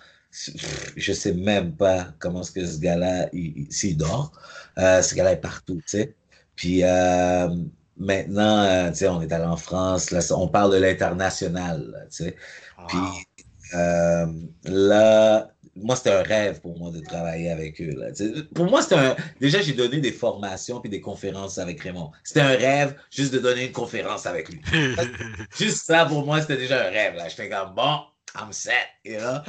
je sais même pas comment est-ce que ce gars-là, il, il- s'il dort. Euh, ce gars-là est partout, tu sais. Puis euh, maintenant, euh, tu sais, on est allé en France, là, on parle de l'international, tu sais. Puis Wow. euh, là, moi, c'était un rêve pour moi de travailler avec eux. Là. Pour moi, c'était un... Déjà, j'ai donné des formations puis des conférences avec Raymond. C'était un rêve juste de donner une conférence avec lui. Juste ça, pour moi, c'était déjà un rêve. Là. J'étais comme, bon, I'm set. you know?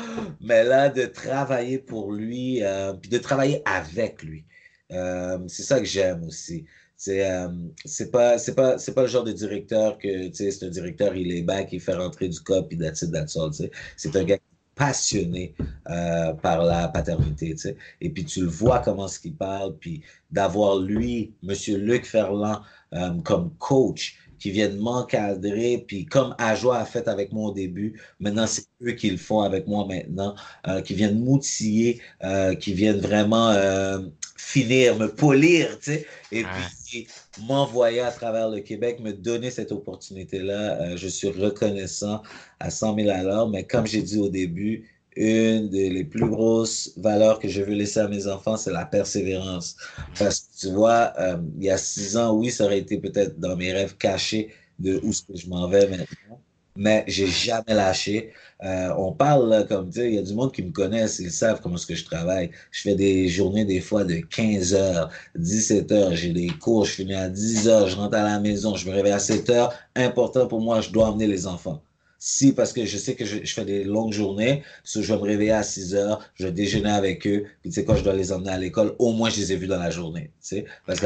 Mais là, de travailler pour lui, euh, puis de travailler avec lui, euh, c'est ça que j'aime aussi. C'est euh, c'est pas c'est pas c'est pas le genre de directeur que tu sais c'est un directeur il est back il fait rentrer du cop puis that's it tu sais. C'est un gars passionné euh, par la paternité tu sais. Et puis tu le vois comment ce qu'il parle puis d'avoir lui monsieur Luc Ferland euh, comme coach qui viennent m'encadrer puis comme Ajoie a fait avec moi au début maintenant c'est eux qui le font avec moi maintenant euh, qui viennent m'outiller euh, qui viennent vraiment euh, finir me polir tu sais et puis m'envoyer à travers le Québec, me donner cette opportunité-là. Euh, je suis reconnaissant à 100 000 à l'heure, mais comme j'ai dit au début, une des plus grosses valeurs que je veux laisser à mes enfants, c'est la persévérance. Parce que tu vois, euh, il y a six ans, oui, ça aurait été peut-être dans mes rêves cachés de où je m'en vais maintenant, mais j'ai jamais lâché. Euh, on parle, comme tu sais, il y a du monde qui me connaissent, ils savent comment est-ce que je travaille. Je fais des journées des fois de 15 heures, 17 heures, j'ai des cours, je finis à 10 heures, je rentre à la maison, je me réveille à 7 heures. Important pour moi, je dois emmener les enfants. Si, parce que je sais que je, fais des longues journées, so je vais me réveiller à 6 heures, je vais déjeuner avec eux, puis tu sais, quand je dois les emmener à l'école, au moins je les ai vus dans la journée, tu sais, parce que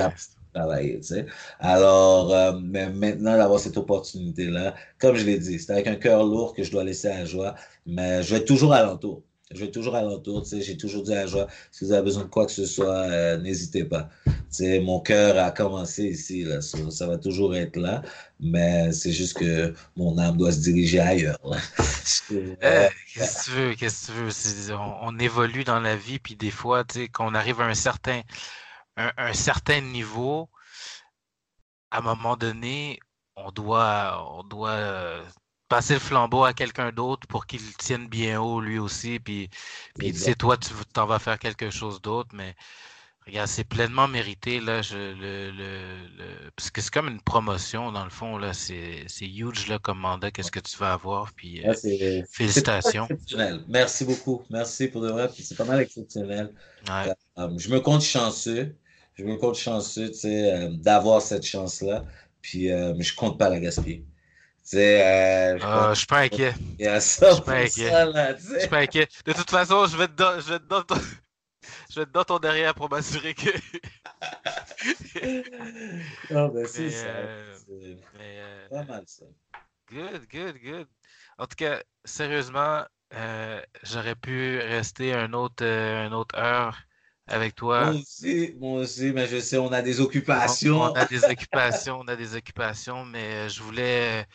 travailler, tu sais. Alors, euh, mais maintenant d'avoir cette opportunité-là, comme je l'ai dit, c'est avec un cœur lourd que je dois laisser à joie, mais je vais toujours alentour. Je vais toujours alentour, tu sais, j'ai toujours dit à joie, si vous avez besoin de quoi que ce soit, euh, n'hésitez pas. Mon cœur a commencé ici, là, ça, va toujours être là, mais c'est juste que mon âme doit se diriger ailleurs. Euh, qu'est-ce que tu veux, qu'est-ce que tu veux? On, on, évolue dans la vie, puis des fois, quand on arrive à un certain un, certain niveau, à un moment donné, on doit, on doit euh, passer le flambeau à quelqu'un d'autre pour qu'il tienne bien haut lui aussi. Puis, puis tu toi, tu t'en vas faire quelque chose d'autre, mais regarde, c'est pleinement mérité. Là, je, le, le, parce que c'est comme une promotion, dans le fond. Là, c'est, huge là, comme mandat. Qu'est-ce que tu vas avoir? Puis, euh, félicitations. Merci beaucoup. Merci pour de vrai. c'est pas mal exceptionnel. Euh, je me compte chanceux je me compte chanceux, tu sais, euh, d'avoir cette chance-là. Puis, euh, je compte pas la gaspiller. Euh, je, ah, suis pas inquiet. Je suis pas inquiet. Je suis pas inquiet. De toute façon, je vais te, donner, je vais te donner ton... je vais te donner ton derrière pour m'assurer que. non, ben c'est ça. C'est pas mal ça. Good, good, good. En tout cas, sérieusement, j'aurais pu rester un autre, une autre heure avec toi. Moi aussi, moi aussi, mais je sais, on a des occupations. On, a des occupations, on a des occupations, mais euh, je voulais,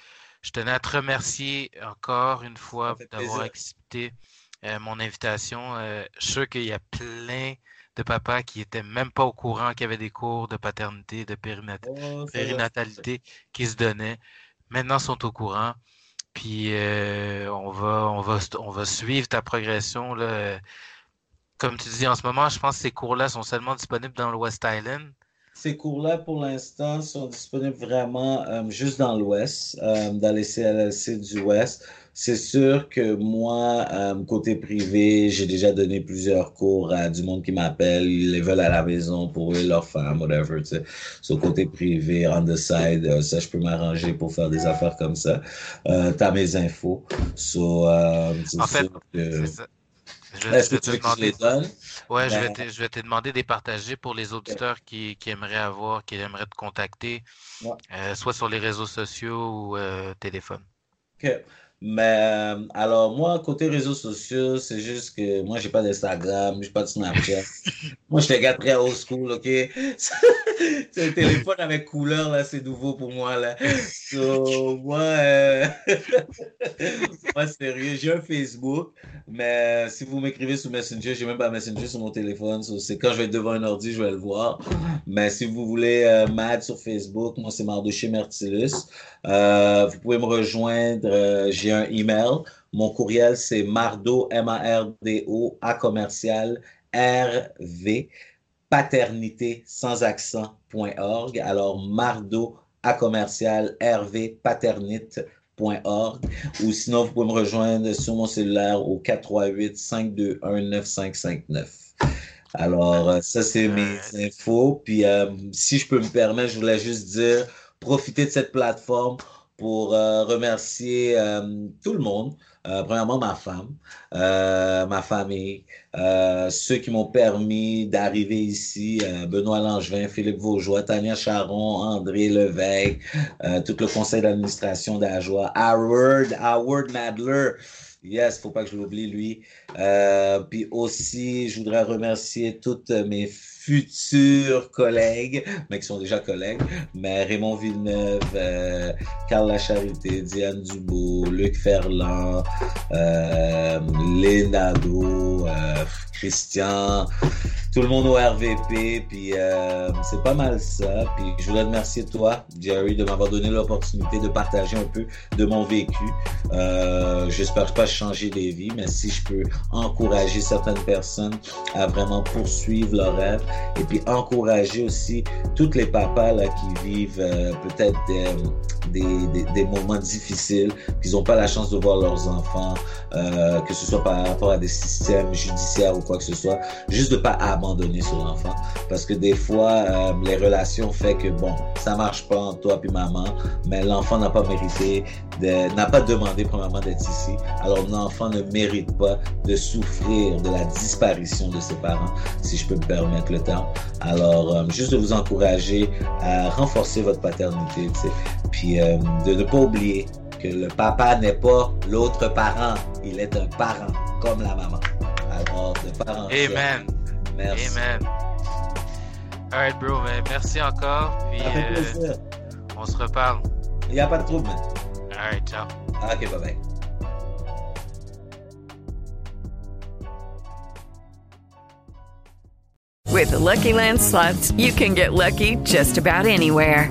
je tenais à te remercier encore une fois d'avoir accepté euh, mon invitation. Euh, je suis sûr qu'il y a plein de papas qui n'étaient même pas au courant qu'il y avait des cours de paternité, de oh, périnatalité qui se donnaient. Maintenant, sont au courant. Puis on va, on va, on va suivre ta progression là comme tu dis en ce moment, je pense que ces cours-là sont seulement disponibles dans le West Island. Ces cours-là, pour l'instant, sont disponibles vraiment euh, juste dans l'Ouest, euh, dans les CLLC du Ouest. C'est sûr que moi, euh, côté privé, j'ai déjà donné plusieurs cours à du monde qui m'appelle, ils les veulent à la maison pour eux, leur femme, whatever, tu sais. So, côté privé, on the side, ça, je peux m'arranger pour faire des affaires comme ça. Euh, t'as mes infos. So, en fait, c'est ça. Je, vais, te demander. Ouais, je, vais ben te, je vais te demander de les partager pour les auditeurs qui, qui aimeraient avoir, qui aimeraient te contacter, euh, soit sur les réseaux sociaux ou euh, téléphone. OK. Mais euh, alors, moi, côté réseaux sociaux, c'est juste que moi, j'ai pas d'Instagram, j'ai pas de Snapchat. moi, je un gars très old school, OK? c'est un téléphone avec couleur, là, c'est nouveau pour moi, là. So, moi, euh... moi, sérieux, j'ai un Facebook, mais si vous m'écrivez sur Messenger, j'ai même pas Messenger sur mon téléphone. c'est quand je vais être devant un ordi, je vais le voir. Mais si vous voulez euh, sur Facebook, moi, c'est Mardoché Mertilus. Euh, vous pouvez me rejoindre. Euh, j'ai un email. Mon courriel, c'est mardo, M-A-R-D-O, A commercial, R-V, paternité sans accent.org. Alors, mardo, A commercial, R-V, paternite.org. Ou sinon, vous pouvez me rejoindre sur mon cellulaire au 438-521-9559. Alors, euh, ça, c'est mes infos. Puis, si je peux me permettre, je voulais juste dire profiter de cette plateforme pour euh, remercier euh, tout le monde. Euh, premièrement, ma femme, ma famille, ceux qui m'ont permis d'arriver ici, Benoît Langevin, Philippe Vaugeois, Tania Charon, André Levesque, tout le conseil d'administration d'Ajoie, Howard, Howard Madler, Yes, faut pas que je l'oublie, lui. puis aussi, je voudrais remercier toutes mes futurs collègues, mais qui sont déjà collègues, mais Raymond Villeneuve, euh, Carl Lacharité, Diane Dubois, Luc Ferland, euh, Lénado, euh, Christian, tout le monde au RVP, puis euh, c'est pas mal ça. Puis je voulais remercier toi, Jerry, de m'avoir donné l'opportunité de partager un peu de mon vécu. Euh, J'espère pas changer des vies, mais si je peux encourager certaines personnes à vraiment poursuivre leur rêve, et puis encourager aussi toutes les papas là qui vivent euh, peut-être des, des, des, moments difficiles, qu'ils n'ont pas la chance de voir leurs enfants, euh, que ce soit par rapport à des systèmes judiciaires ou quoi que ce soit, juste de pas abandonner abandonner sur l'enfant. Parce que des fois, euh, les relations fait que, bon, ça marche pas entre toi puis maman, mais l'enfant n'a pas mérité, n'a pas demandé premièrement d'être ici. Alors l'enfant ne mérite pas de souffrir de la disparition de ses parents, si je peux me permettre le terme. Alors, euh, juste de vous encourager à renforcer votre paternité, puis euh, de ne pas oublier que le papa n'est pas l'autre parent, il est un parent, comme la maman. Alors, de parents. Amen. Merci. Amen. Alright, bro, merci encore. Puis, Ça fait euh, plaisir. on se reparle. Il n'y a pas de trouble, man. Alright, ciao. Ah, ok, bye bye. With the Lucky Land slots, you can get lucky just about anywhere.